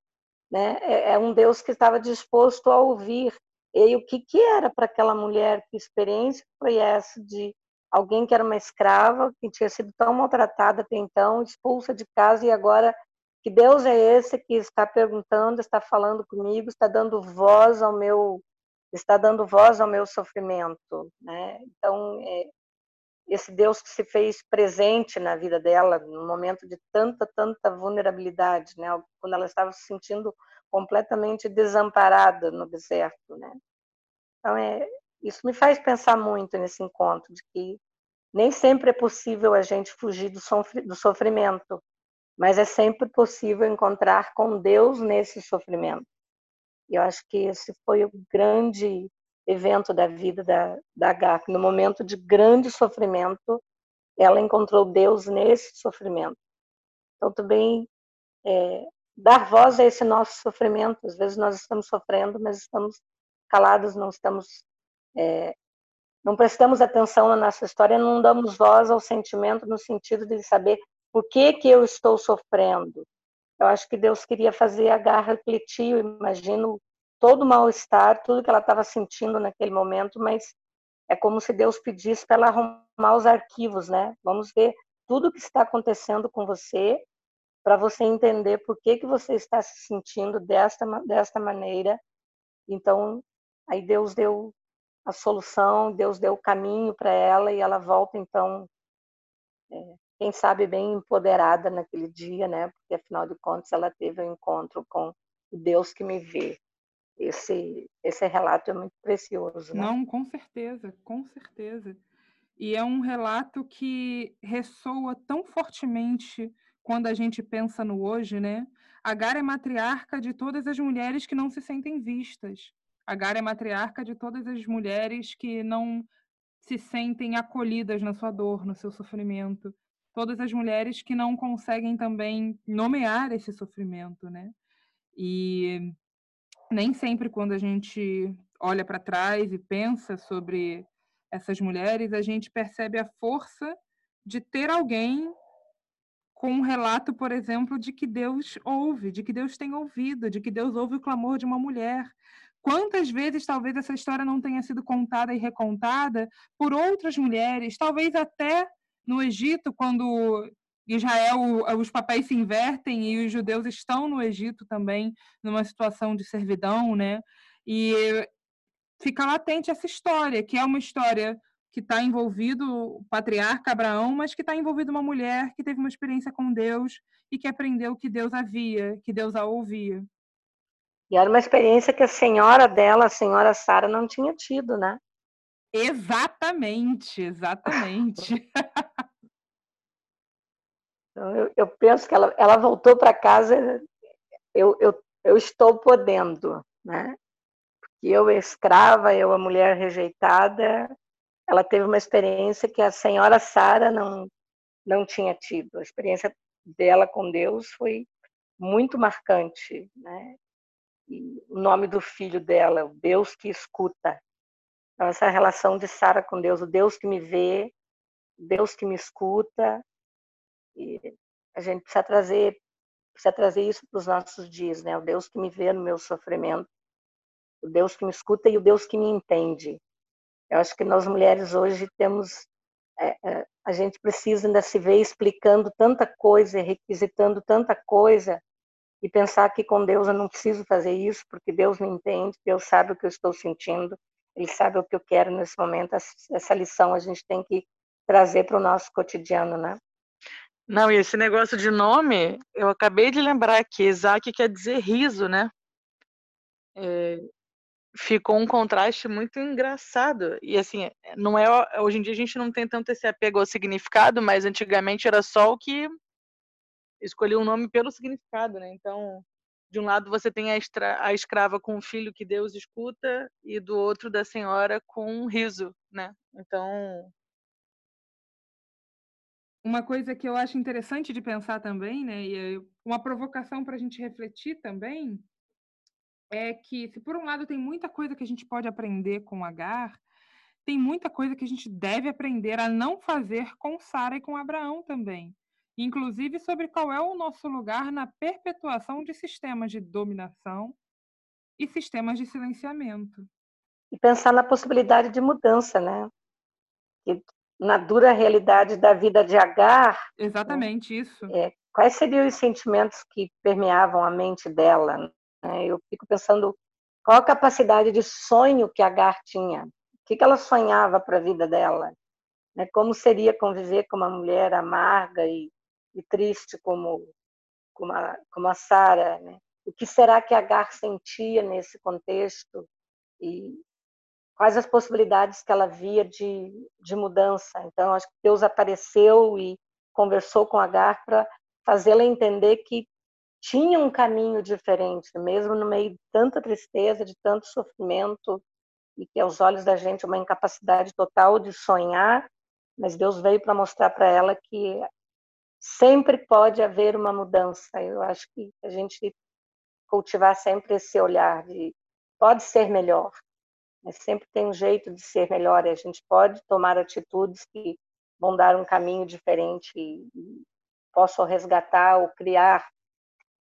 né? É, é, um Deus que estava disposto a ouvir. E o que, que era para aquela mulher? Que experiência foi essa de alguém que era uma escrava, que tinha sido tão maltratada até então, expulsa de casa e agora que Deus é esse que está perguntando, está falando comigo, está dando voz ao meu está dando voz ao meu sofrimento, né? Então, é, esse Deus que se fez presente na vida dela no momento de tanta, tanta vulnerabilidade, né? Quando ela estava se sentindo completamente desamparada no deserto, né? Então é isso me faz pensar muito nesse encontro de que nem sempre é possível a gente fugir do sofrimento, mas é sempre possível encontrar com Deus nesse sofrimento. E eu acho que esse foi o grande evento da vida da, da Agar. No momento de grande sofrimento, ela encontrou Deus nesse sofrimento. Então, também é, dar voz a esse nosso sofrimento. Às vezes nós estamos sofrendo, mas estamos calados, não estamos. É, não prestamos atenção na nossa história, não damos voz ao sentimento no sentido de saber por que, que eu estou sofrendo. Eu acho que Deus queria fazer a garra refletir, eu imagino todo o mal-estar, tudo que ela estava sentindo naquele momento, mas é como se Deus pedisse para ela arrumar os arquivos, né? Vamos ver tudo o que está acontecendo com você, para você entender por que, que você está se sentindo desta, desta maneira. Então, aí Deus deu a solução, Deus deu o caminho para ela e ela volta, então, é, quem sabe, bem empoderada naquele dia, né? Porque, afinal de contas, ela teve um encontro com o Deus que me vê esse, esse relato é muito precioso. Né? Não, com certeza, com certeza. E é um relato que ressoa tão fortemente quando a gente pensa no hoje, né? Agar é matriarca de todas as mulheres que não se sentem vistas. Agar é matriarca de todas as mulheres que não se sentem acolhidas na sua dor, no seu sofrimento. Todas as mulheres que não conseguem também nomear esse sofrimento, né? E nem sempre quando a gente olha para trás e pensa sobre essas mulheres, a gente percebe a força de ter alguém com um relato, por exemplo, de que Deus ouve, de que Deus tem ouvido, de que Deus ouve o clamor de uma mulher. Quantas vezes talvez essa história não tenha sido contada e recontada por outras mulheres, talvez até no Egito, quando Israel, os papéis se invertem e os judeus estão no Egito também, numa situação de servidão, né? E fica latente essa história, que é uma história que está envolvido o patriarca Abraão, mas que está envolvido uma mulher que teve uma experiência com Deus e que aprendeu que Deus havia, que Deus a ouvia. E era uma experiência que a senhora dela, a senhora Sara, não tinha tido, né? Exatamente, exatamente. então, eu, eu, penso que ela, ela voltou para casa, eu, eu, eu estou podendo, né? Porque eu, escrava, eu, a mulher rejeitada, ela teve uma experiência que a senhora Sara não, não tinha tido. A experiência dela com Deus foi muito marcante, né? E o nome do filho dela, o Deus que escuta, então, essa relação de Sara com Deus, o Deus que me vê, Deus que me escuta. E a gente precisa trazer, precisa trazer isso para os nossos dias, né? O Deus que me vê no meu sofrimento, o Deus que me escuta e o Deus que me entende. Eu acho que nós mulheres hoje temos, é, é, a gente precisa ainda se ver explicando tanta coisa, requisitando tanta coisa, e pensar que com Deus eu não preciso fazer isso, porque Deus me entende, Deus sabe o que eu estou sentindo, ele sabe o que eu quero nesse momento. Essa lição a gente tem que trazer para o nosso cotidiano, né? Não, e esse negócio de nome, eu acabei de lembrar que Isaac quer dizer riso, né? É, ficou um contraste muito engraçado. E assim, não é hoje em dia a gente não tem tanto esse apego ao significado, mas antigamente era só o que escolhia um nome pelo significado, né? Então, de um lado você tem a, a escrava com o filho que Deus escuta e do outro da senhora com um riso, né? Então uma coisa que eu acho interessante de pensar também, né, e uma provocação para a gente refletir também, é que se por um lado tem muita coisa que a gente pode aprender com Agar, tem muita coisa que a gente deve aprender a não fazer com Sara e com Abraão também inclusive sobre qual é o nosso lugar na perpetuação de sistemas de dominação e sistemas de silenciamento. E pensar na possibilidade de mudança, né? E na dura realidade da vida de Agar. Exatamente né? isso. É, quais seriam os sentimentos que permeavam a mente dela? Né? Eu fico pensando qual a capacidade de sonho que Agar tinha, o que, que ela sonhava para a vida dela, né? como seria conviver com uma mulher amarga e e triste como como a, como a Sara, né? O que será que Agar sentia nesse contexto e quais as possibilidades que ela via de, de mudança? Então, acho que Deus apareceu e conversou com Agar para fazê-la entender que tinha um caminho diferente, mesmo no meio de tanta tristeza, de tanto sofrimento, e que aos olhos da gente é uma incapacidade total de sonhar, mas Deus veio para mostrar para ela que sempre pode haver uma mudança. Eu acho que a gente cultivar sempre esse olhar de pode ser melhor, mas sempre tem um jeito de ser melhor e a gente pode tomar atitudes que vão dar um caminho diferente e, posso resgatar ou criar,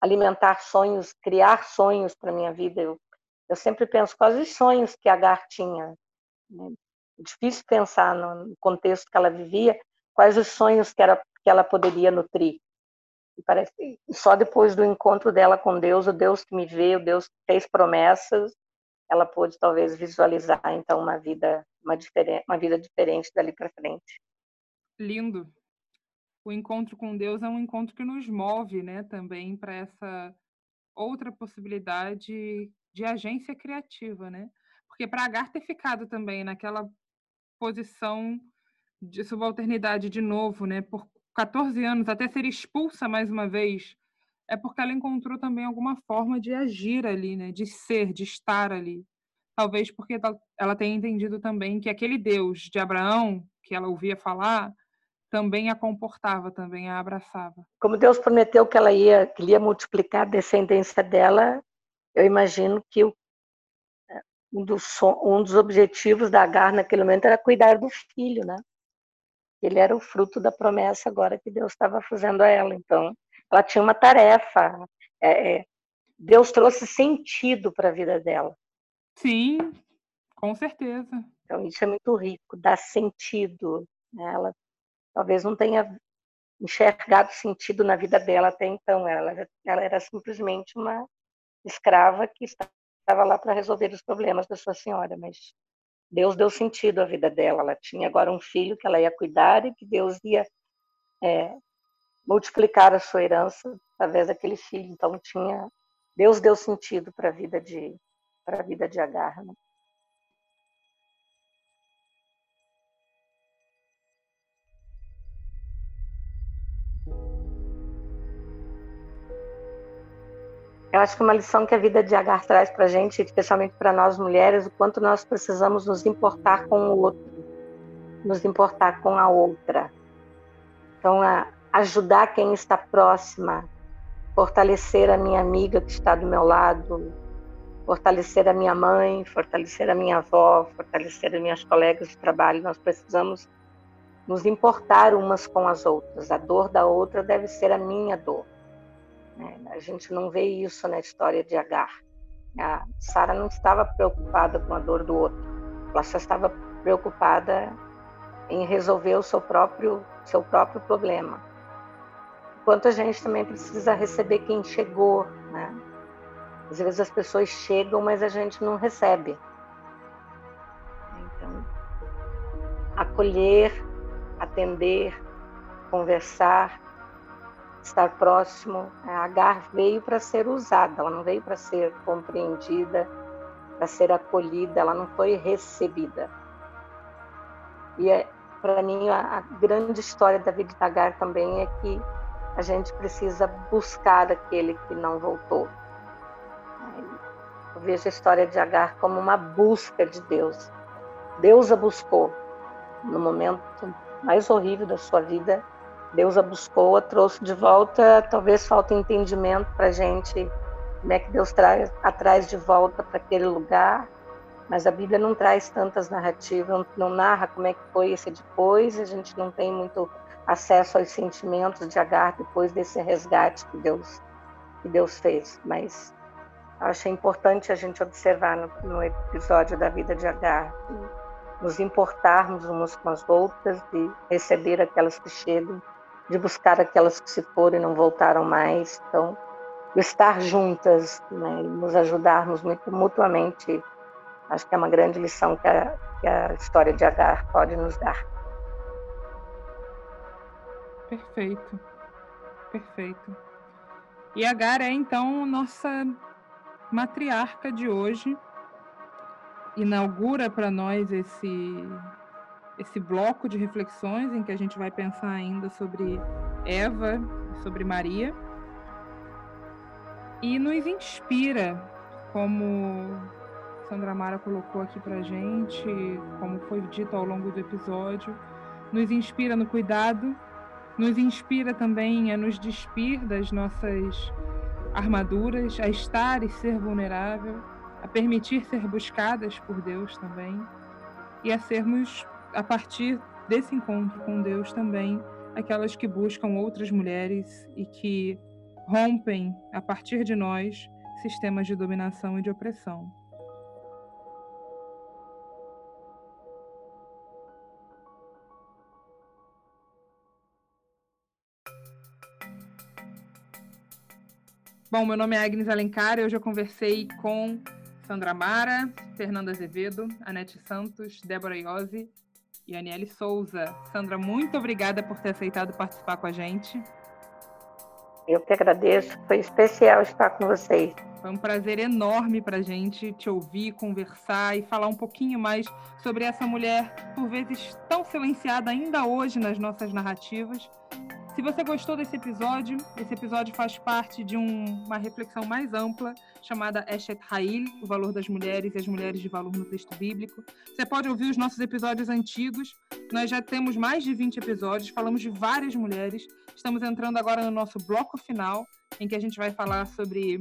alimentar sonhos, criar sonhos para minha vida. Eu, eu sempre penso quais os sonhos que a Gar tinha. Né? Difícil pensar no contexto que ela vivia, quais os sonhos que era que ela poderia nutrir. E parece só depois do encontro dela com Deus, o Deus que me vê, o Deus que fez promessas, ela pôde talvez visualizar então uma vida uma, diferente, uma vida diferente dali para frente. Lindo. O encontro com Deus é um encontro que nos move, né, também para essa outra possibilidade de agência criativa, né? Porque para Agar ter ficado também naquela posição de subalternidade de novo, né, por 14 anos, até ser expulsa mais uma vez, é porque ela encontrou também alguma forma de agir ali, né? de ser, de estar ali. Talvez porque ela tenha entendido também que aquele Deus de Abraão, que ela ouvia falar, também a comportava, também a abraçava. Como Deus prometeu que ela ia, que ia multiplicar a descendência dela, eu imagino que o, um, dos, um dos objetivos da Agar naquele momento era cuidar do filho, né? Ele era o fruto da promessa agora que Deus estava fazendo a ela. Então, ela tinha uma tarefa. É, é Deus trouxe sentido para a vida dela. Sim, com certeza. Então, isso é muito rico, dá sentido. Né? Ela talvez não tenha enxergado sentido na vida dela até então. Ela, ela era simplesmente uma escrava que estava estava lá para resolver os problemas da sua senhora, mas Deus deu sentido à vida dela. Ela tinha agora um filho que ela ia cuidar e que Deus ia é, multiplicar a sua herança através daquele filho. Então tinha Deus deu sentido para a vida de para a vida de Agar. Né? Eu acho que uma lição que a vida de Agar traz para a gente, especialmente para nós mulheres, o quanto nós precisamos nos importar com o outro, nos importar com a outra. Então, a ajudar quem está próxima, fortalecer a minha amiga que está do meu lado, fortalecer a minha mãe, fortalecer a minha avó, fortalecer as minhas colegas de trabalho. Nós precisamos nos importar umas com as outras. A dor da outra deve ser a minha dor. Né? A gente não vê isso na história de Agar. A Sara não estava preocupada com a dor do outro. Ela só estava preocupada em resolver o seu próprio seu próprio problema. Enquanto a gente também precisa receber quem chegou, né? Às vezes as pessoas chegam, mas a gente não recebe. Então, acolher, atender, conversar, estar próximo. A Agar veio para ser usada, ela não veio para ser compreendida, para ser acolhida, ela não foi recebida. E é, para mim a, a, grande história da vida de Agar também é que a gente precisa buscar aquele que não voltou. Eu vejo a história de Agar como uma busca de Deus. Deus a buscou no momento mais horrível da sua vida, Deus a buscou, a trouxe de volta. Talvez falte entendimento para a gente como é que Deus traz, atrás de volta para aquele lugar. Mas a Bíblia não traz tantas narrativas, não narra como é que foi esse depois. A gente não tem muito acesso aos sentimentos de Agar depois desse resgate que Deus que Deus fez. Mas acho importante a gente observar no, no episódio da vida de Agar nos importarmos umas com as outras, de receber aquelas que chegam de buscar aquelas que se foram e não voltaram mais. Então, estar juntas né, nos ajudarmos muito mutuamente, acho que é uma grande lição que a, que a história de Agar pode nos dar. Perfeito, perfeito. E Agar é então nossa matriarca de hoje, inaugura para nós esse esse bloco de reflexões em que a gente vai pensar ainda sobre Eva, sobre Maria, e nos inspira, como Sandra Mara colocou aqui para gente, como foi dito ao longo do episódio, nos inspira no cuidado, nos inspira também a nos despir das nossas armaduras, a estar e ser vulnerável, a permitir ser buscadas por Deus também e a sermos a partir desse encontro com Deus também, aquelas que buscam outras mulheres e que rompem, a partir de nós, sistemas de dominação e de opressão. Bom, meu nome é Agnes Alencar, eu já conversei com Sandra Mara, Fernanda Azevedo, Anete Santos, Débora Iose e Aniele Souza. Sandra, muito obrigada por ter aceitado participar com a gente. Eu que agradeço, foi especial estar com vocês. Foi um prazer enorme para a gente te ouvir, conversar e falar um pouquinho mais sobre essa mulher, por vezes tão silenciada ainda hoje nas nossas narrativas, se você gostou desse episódio, esse episódio faz parte de um, uma reflexão mais ampla chamada Eshet Ha'il, o valor das mulheres e as mulheres de valor no texto bíblico. Você pode ouvir os nossos episódios antigos. Nós já temos mais de 20 episódios, falamos de várias mulheres. Estamos entrando agora no nosso bloco final, em que a gente vai falar sobre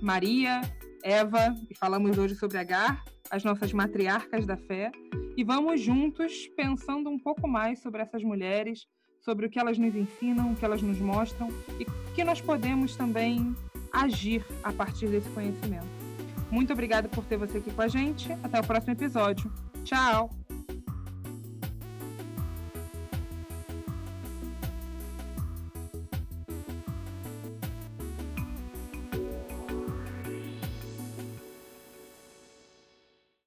Maria, Eva, e falamos hoje sobre Agar, as nossas matriarcas da fé. E vamos juntos pensando um pouco mais sobre essas mulheres, sobre o que elas nos ensinam, o que elas nos mostram e que nós podemos também agir a partir desse conhecimento. Muito obrigada por ter você aqui com a gente. Até o próximo episódio. Tchau!